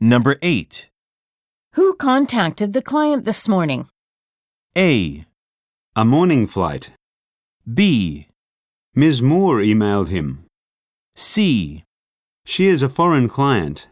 Number 8. Who contacted the client this morning? A. A morning flight. B. Ms. Moore emailed him. C. She is a foreign client.